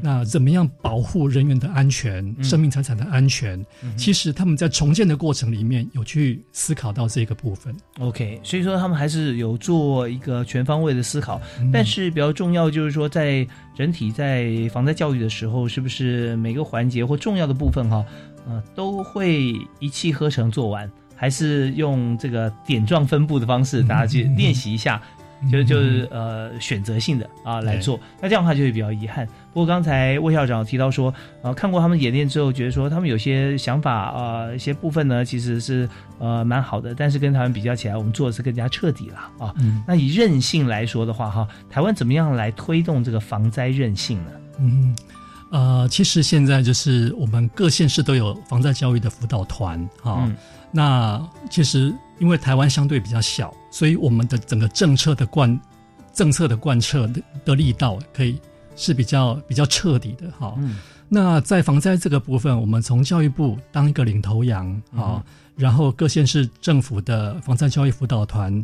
那怎么样保护人员的安全、嗯。生命财产的安全？嗯其实他们在重建的过程里面有去思考到这个部分。OK，所以说他们还是有做一个全方位的思考，嗯。但是比较重要就是说，在整体在防灾教育的时候，是不是每个环节或重要的部分哈，呃，都会一气呵成做完，还是用这个点状分布的方式，大家去练习一下，就就是呃选择性的啊来做，那这样的话就会比较遗憾。不过刚才魏校长提到说，呃，看过他们演练之后，觉得说他们有些想法啊、呃一些部分呢，其实是呃蛮好的，但是跟他们比较起来，我们做的是更加彻底了啊。嗯那以韧性来说的话，哈，台湾怎么样来推动这个防灾韧性呢？嗯，呃，其实现在就是我们各县市都有防灾教育的辅导团啊。嗯那其实因为台湾相对比较小，所以我们的整个政策的贯政策的贯彻的的力道可以是比较比较彻底的哈。嗯那在防灾这个部分，我们从教育部当一个领头羊啊，嗯然后各县市政府的防灾教育辅导团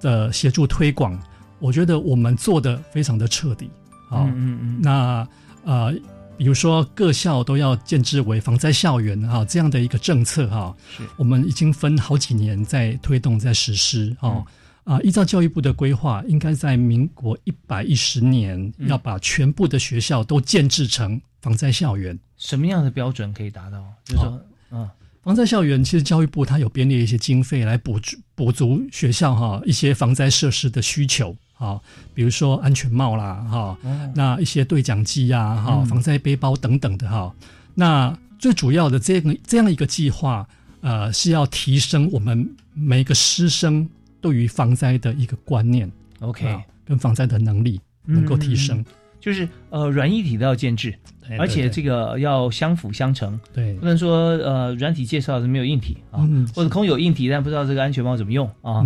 的协助推广，我觉得我们做的非常的彻底。好，嗯嗯嗯那呃，比如说各校都要建制为防灾校园哈、这样的一个政策哈、是我们已经分好几年在推动在实施哦。啊，依照教育部的规划，应该在民国一百一十年嗯要把全部的学校都建制成防灾校园。什么样的标准可以达到？就是说，嗯防灾校园其实教育部它有编列一些经费来补助补足学校哈一些防灾设施的需求啊，比如说安全帽啦哈，哦那一些对讲机呀哈、嗯防灾背包等等的哈。那最主要的这个这样一个计划，呃，是要提升我们每个师生对于防灾的一个观念，OK，啊跟防灾的能力能够提升。嗯就是呃软硬体都要建制，而且这个要相辅相成，对。不能说呃软体介绍是没有硬体啊，嗯或者空有硬体但不知道这个安全帽怎么用啊，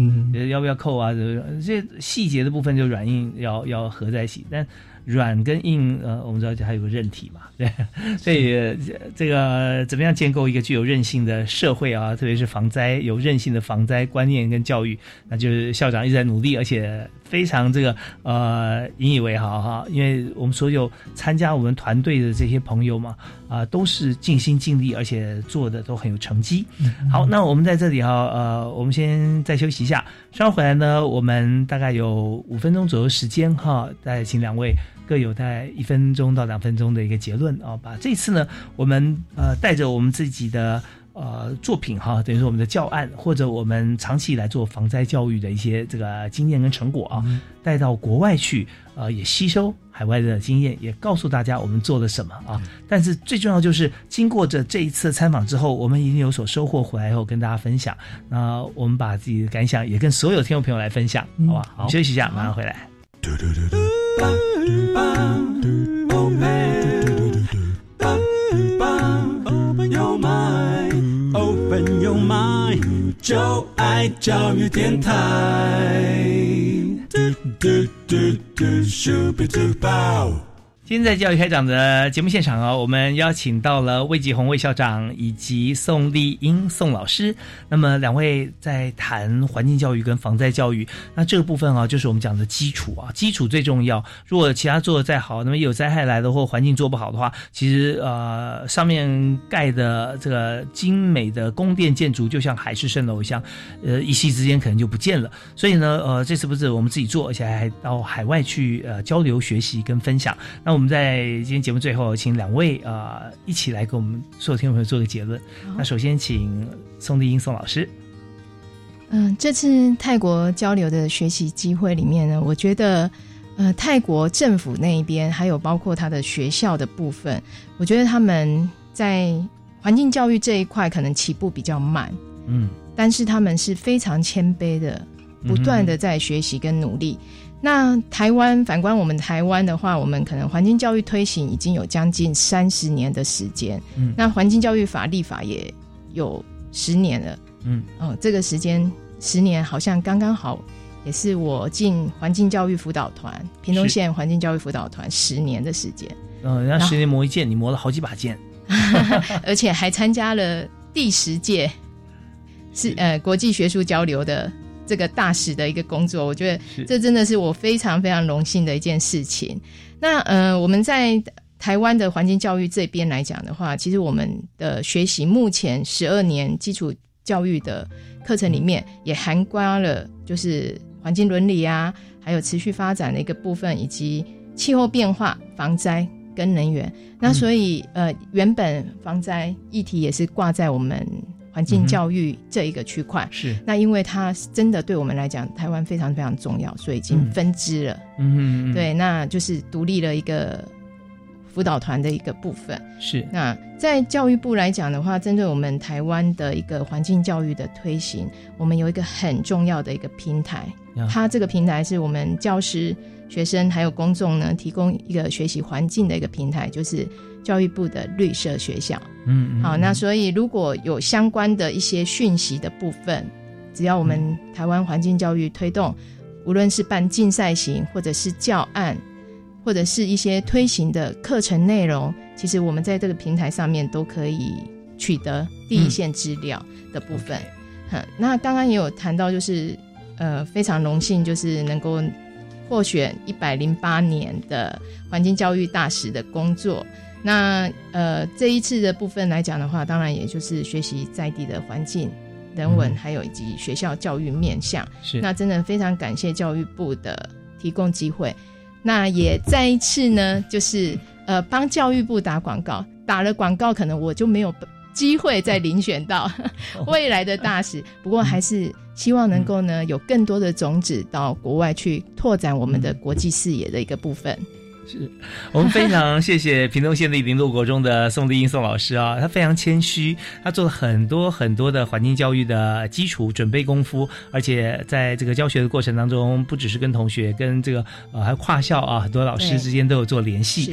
要不要扣啊，这细节的部分就软硬要要合在一起，但软跟硬呃我们知道还有个韧体嘛，对，所以呃这个怎么样建构一个具有韧性的社会啊，特别是防灾有韧性的防灾观念跟教育，那就是校长一直在努力，而且非常这个呃引以为豪哈，因为我们所有参加我们团队的这些朋友嘛，啊、都是尽心尽力，而且做的都很有成绩。好，那我们在这里哈，呃，我们先再休息一下，稍后回来呢，我们大概有五分钟左右时间哈，再请两位各有在一分钟到两分钟的一个结论啊，把这次呢，我们呃带着我们自己的。呃，作品哈，等于说我们的教案，或者我们长期以来做防灾教育的一些这个经验跟成果啊，带到国外去，呃，也吸收海外的经验，也告诉大家我们做了什么啊。但是最重要就是，经过这这一次参访之后，我们已经有所收获，回来以后跟大家分享。那我们把自己的感想也跟所有听众朋友来分享，好吧？我们休息一下，马上回来。就爱教育电台。嘟嘟嘟嘟，Super Duper。今天在教育开讲的节目现场啊，我们邀请到了魏继红魏校长以及宋丽英宋老师。那么两位在谈环境教育跟防灾教育，那这个部分啊，就是我们讲的基础啊，基础最重要。如果其他做的再好，那么有灾害来的或环境做不好的话，其实呃上面盖的这个精美的宫殿建筑，就像海市蜃楼一样，呃一夕之间可能就不见了。所以呢，呃这次不是我们自己做，而且还到海外去呃交流学习跟分享。那我们在今天节目最后，请两位啊、呃一起来给我们所有听众朋友做个结论。那首先请宋丽英宋老师。嗯，这次泰国交流的学习机会里面呢，我觉得，呃，泰国政府那一边，还有包括他的学校的部分，我觉得他们在环境教育这一块可能起步比较慢，嗯但是他们是非常谦卑的，不断的在学习跟努力。那台湾反观我们台湾的话，我们可能环境教育推行已经有将近三十年的时间，嗯那环境教育法立法也有十年了。嗯哦，这个时间十年好像刚刚好，也是我进环境教育辅导团，屏东县环境教育辅导团十年的时间，呃，人家十年磨一剑，你磨了好几把剑。而且还参加了第十届是呃国际学术交流的这个大使的一个工作，我觉得是这真的是我非常非常荣幸的一件事情。那呃，我们在台湾的环境教育这边来讲的话，其实我们的学习目前十二年基础教育的课程里面，也涵盖了就是环境伦理啊，还有持续发展的一个部分，以及气候变化、防灾跟能源。那所以呃，原本防灾议题也是挂在我们环境教育这一个区块。是那因为它真的对我们来讲，台湾非常非常重要，所以已经嗯分支了。嗯对，那就是独立了一个辅导团的一个部分。是那在教育部来讲的话，针对我们台湾的一个环境教育的推行，我们有一个很重要的一个平台呀。它这个平台是我们教师、学生还有公众呢提供一个学习环境的一个平台，就是教育部的绿色学校。嗯，嗯好，那所以如果有相关的一些讯息的部分，只要我们台湾环境教育推动，无论是办竞赛型，或者是教案，或者是一些推行的课程内容，其实我们在这个平台上面都可以取得第一线资料的部分。哼，那刚刚也有谈到，就是呃非常荣幸，就是能够获选一百零八年的环境教育大使的工作。那呃，这一次的部分来讲的话，当然也就是学习在地的环境、人文，嗯还有以及学校教育面向。是那真的非常感谢教育部的提供机会。那也再一次呢，就是呃帮教育部打广告，打了广告，可能我就没有机会再 遴选到 未来的大使。不过还是希望能够呢，有更多的种子到国外去拓展我们的国际视野的一个部分。是 我们非常谢谢屏东县立林路国中的宋丽英宋老师啊，他非常谦虚，他做了很多很多的环境教育的基础准备功夫，而且在这个教学的过程当中，不只是跟同学，跟这个呃还有跨校啊，很多老师之间都有做联系是。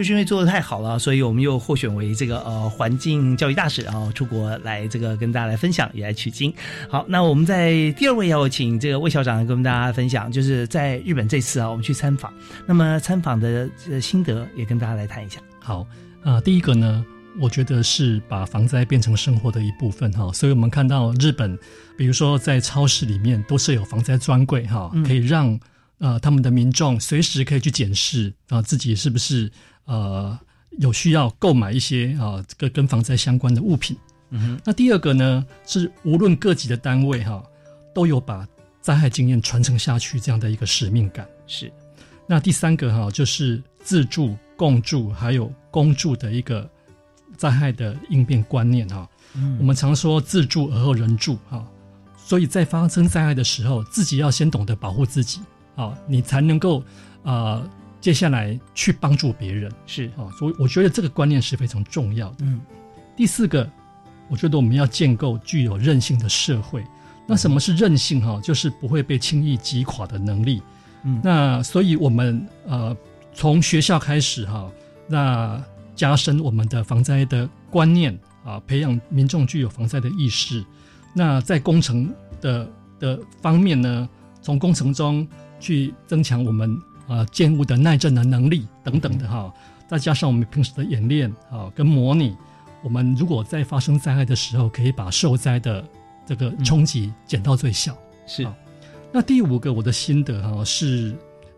就是因为做的太好了，所以我们又获选为这个呃环境教育大使，然后出国来这个跟大家来分享，也来取经。好，那我们在第二位要请这个魏校长跟我们大家分享，就是在日本这次啊，我们去参访，那么参访的呃心得也跟大家来谈一下。好，啊、第一个呢，我觉得是把防灾变成生活的一部分哈，所以我们看到日本，比如说在超市里面都设有防灾专柜哈，嗯可以让呃他们的民众随时可以去检视啊、自己是不是呃有需要购买一些啊这个跟防灾相关的物品。嗯哼，那第二个呢，是无论各级的单位哈，都有把灾害经验传承下去这样的一个使命感。是。那第三个哈，就是自助、共助还有公助的一个灾害的应变观念哈。嗯我们常说自助而后人助哈，所以在发生灾害的时候，自己要先懂得保护自己啊，你才能够啊、呃接下来去帮助别人是啊。所以我觉得这个观念是非常重要的。嗯，第四个，我觉得我们要建构具有韧性的社会。那什么是韧性哈？就是不会被轻易击垮的能力。嗯那所以我们呃从学校开始哈，那加深我们的防灾的观念啊，培养民众具有防灾的意识。那在工程的的方面呢，从工程中去增强我们啊建物的耐震的能力等等的哈，再加上我们平时的演练啊跟模拟，我们如果在发生灾害的时候，可以把受灾的这个冲击减到最小。是那第五个我的心得哈、是，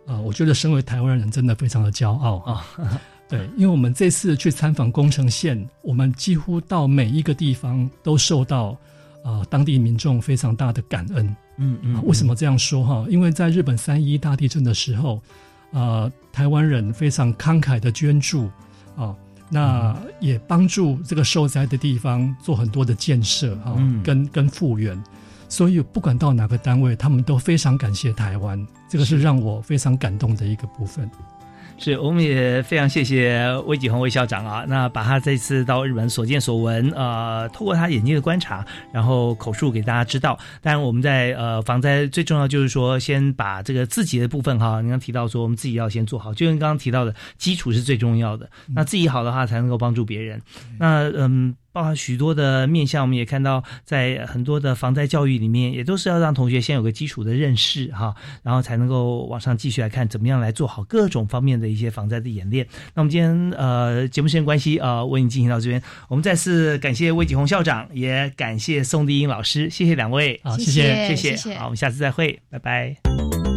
呃，我觉得身为台湾人真的非常的骄傲啊、对，因为我们这次去参访宫城县，我们几乎到每一个地方都受到呃当地民众非常大的感恩。嗯嗯啊为什么这样说哈？因为在日本三一大地震的时候，呃，台湾人非常慷慨的捐助啊，那也帮助这个受灾的地方做很多的建设啊，嗯跟跟复原。所以不管到哪个单位，他们都非常感谢台湾，这个是让我非常感动的一个部分。是，我们也非常谢谢魏景宏魏校长啊，那把他这次到日本所见所闻，呃，透过他眼睛的观察，然后口述给大家知道。当然，我们在呃防灾最重要就是说，先把这个自己的部分哈，你刚提到说我们自己要先做好，就跟刚刚提到的基础是最重要的。那自己好的话，才能够帮助别人。那嗯。包含许多的面向，我们也看到，在很多的防灾教育里面，也都是要让同学先有个基础的认识哈，然后才能够往上继续来看怎么样来做好各种方面的一些防灾的演练。那我们今天呃节目时间关系呃为你进行到这边，我们再次感谢魏景红校长，也感谢宋丽英老师，谢谢两位，好谢谢谢谢谢好，我们下次再会，拜拜。